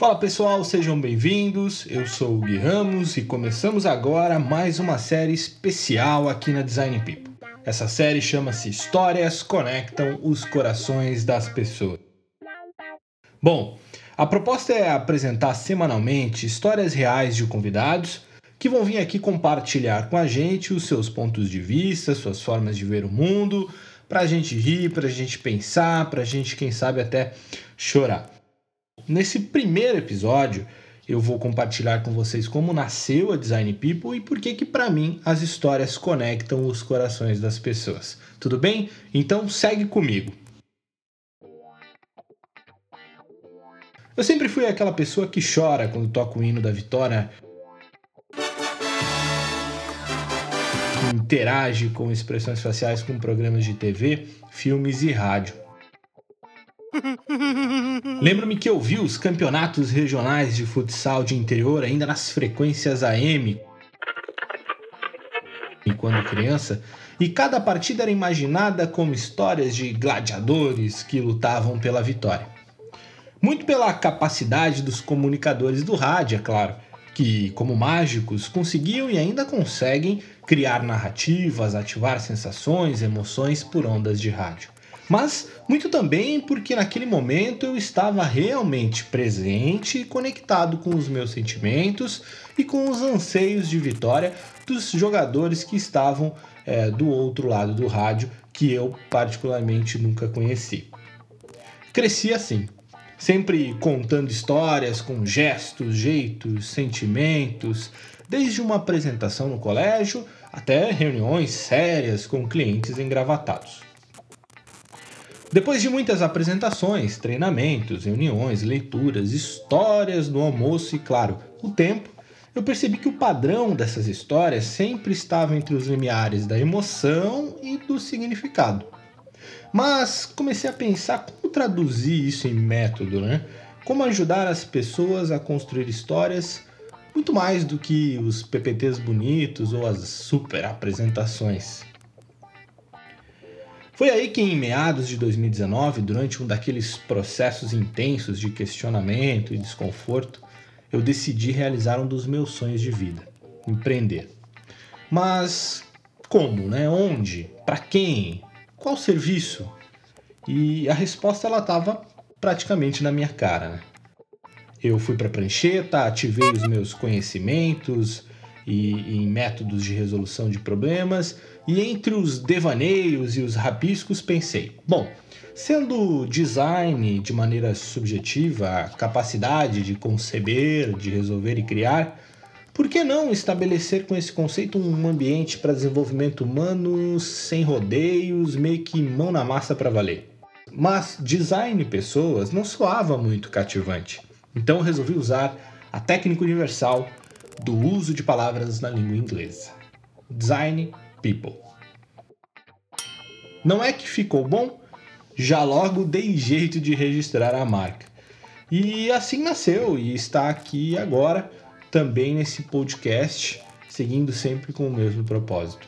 Fala pessoal, sejam bem-vindos. Eu sou o Gui Ramos e começamos agora mais uma série especial aqui na Design People. Essa série chama-se Histórias Conectam os Corações das Pessoas. Bom, a proposta é apresentar semanalmente histórias reais de convidados que vão vir aqui compartilhar com a gente os seus pontos de vista, suas formas de ver o mundo, para a gente rir, para a gente pensar, para a gente, quem sabe, até chorar. Nesse primeiro episódio, eu vou compartilhar com vocês como nasceu a Design People e por que que para mim as histórias conectam os corações das pessoas. Tudo bem? Então segue comigo. Eu sempre fui aquela pessoa que chora quando toca o hino da vitória, que interage com expressões faciais com programas de TV, filmes e rádio. Lembro-me que eu vi os campeonatos regionais de futsal de interior ainda nas frequências AM quando criança, e cada partida era imaginada como histórias de gladiadores que lutavam pela vitória. Muito pela capacidade dos comunicadores do rádio, é claro, que, como mágicos, conseguiam e ainda conseguem criar narrativas, ativar sensações, emoções por ondas de rádio mas muito também porque naquele momento eu estava realmente presente e conectado com os meus sentimentos e com os anseios de vitória dos jogadores que estavam é, do outro lado do rádio, que eu particularmente nunca conheci. Cresci assim, sempre contando histórias com gestos, jeitos, sentimentos, desde uma apresentação no colégio até reuniões sérias com clientes engravatados. Depois de muitas apresentações, treinamentos, reuniões, leituras, histórias no almoço e, claro, o tempo, eu percebi que o padrão dessas histórias sempre estava entre os limiares da emoção e do significado. Mas comecei a pensar como traduzir isso em método, né? Como ajudar as pessoas a construir histórias muito mais do que os PPTs bonitos ou as super apresentações. Foi aí que, em meados de 2019, durante um daqueles processos intensos de questionamento e desconforto, eu decidi realizar um dos meus sonhos de vida: empreender. Mas como, né? Onde? Para quem? Qual serviço? E a resposta ela estava praticamente na minha cara. Né? Eu fui para a prancheta, ativei os meus conhecimentos e, em métodos de resolução de problemas e entre os devaneios e os rabiscos pensei: bom, sendo design de maneira subjetiva a capacidade de conceber, de resolver e criar, por que não estabelecer com esse conceito um ambiente para desenvolvimento humano sem rodeios, meio que mão na massa para valer? Mas design pessoas não soava muito cativante. Então resolvi usar a técnica universal do uso de palavras na língua inglesa. Design People. Não é que ficou bom? Já logo dei jeito de registrar a marca. E assim nasceu e está aqui agora, também nesse podcast, seguindo sempre com o mesmo propósito.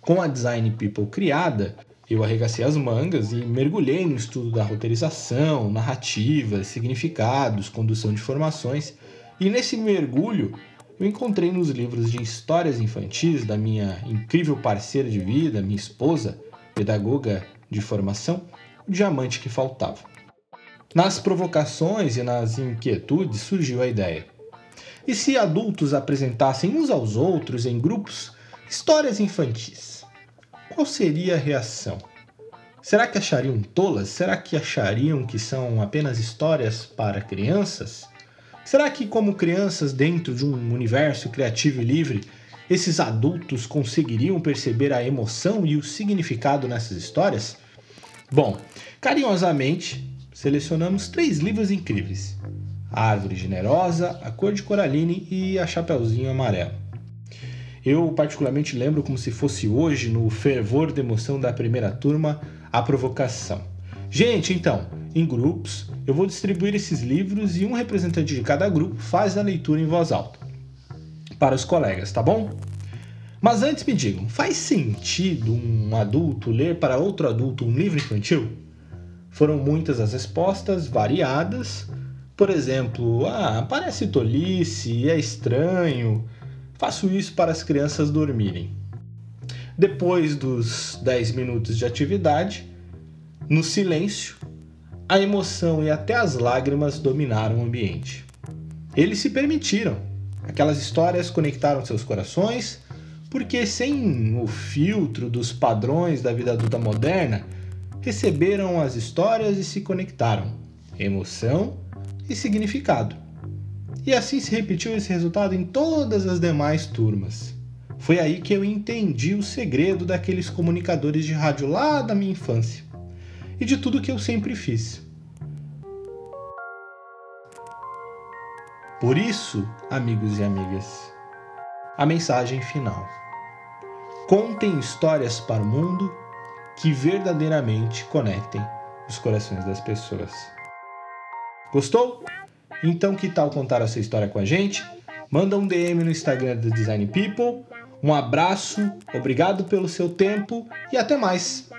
Com a Design People criada, eu arregacei as mangas e mergulhei no estudo da roteirização, narrativa, significados, condução de informações, e nesse mergulho eu encontrei nos livros de histórias infantis da minha incrível parceira de vida, minha esposa, pedagoga de formação, o diamante que faltava. Nas provocações e nas inquietudes surgiu a ideia. E se adultos apresentassem uns aos outros em grupos histórias infantis? Qual seria a reação? Será que achariam tolas? Será que achariam que são apenas histórias para crianças? Será que, como crianças dentro de um universo criativo e livre, esses adultos conseguiriam perceber a emoção e o significado nessas histórias? Bom, carinhosamente, selecionamos três livros incríveis: A Árvore Generosa, A Cor de Coraline e A Chapeuzinho Amarelo. Eu, particularmente, lembro como se fosse hoje, no fervor da emoção da primeira turma, a provocação. Gente, então, em grupos, eu vou distribuir esses livros e um representante de cada grupo faz a leitura em voz alta para os colegas, tá bom? Mas antes me digam, faz sentido um adulto ler para outro adulto um livro infantil? Foram muitas as respostas, variadas, Por exemplo, ah, parece tolice, é estranho. Faço isso para as crianças dormirem. Depois dos 10 minutos de atividade, no silêncio, a emoção e até as lágrimas dominaram o ambiente. Eles se permitiram. Aquelas histórias conectaram seus corações, porque sem o filtro dos padrões da vida adulta moderna, receberam as histórias e se conectaram. Emoção e significado. E assim se repetiu esse resultado em todas as demais turmas. Foi aí que eu entendi o segredo daqueles comunicadores de rádio lá da minha infância e de tudo que eu sempre fiz. Por isso, amigos e amigas, a mensagem final. Contem histórias para o mundo que verdadeiramente conectem os corações das pessoas. Gostou? Então que tal contar a sua história com a gente? Manda um DM no Instagram do Design People. Um abraço, obrigado pelo seu tempo e até mais!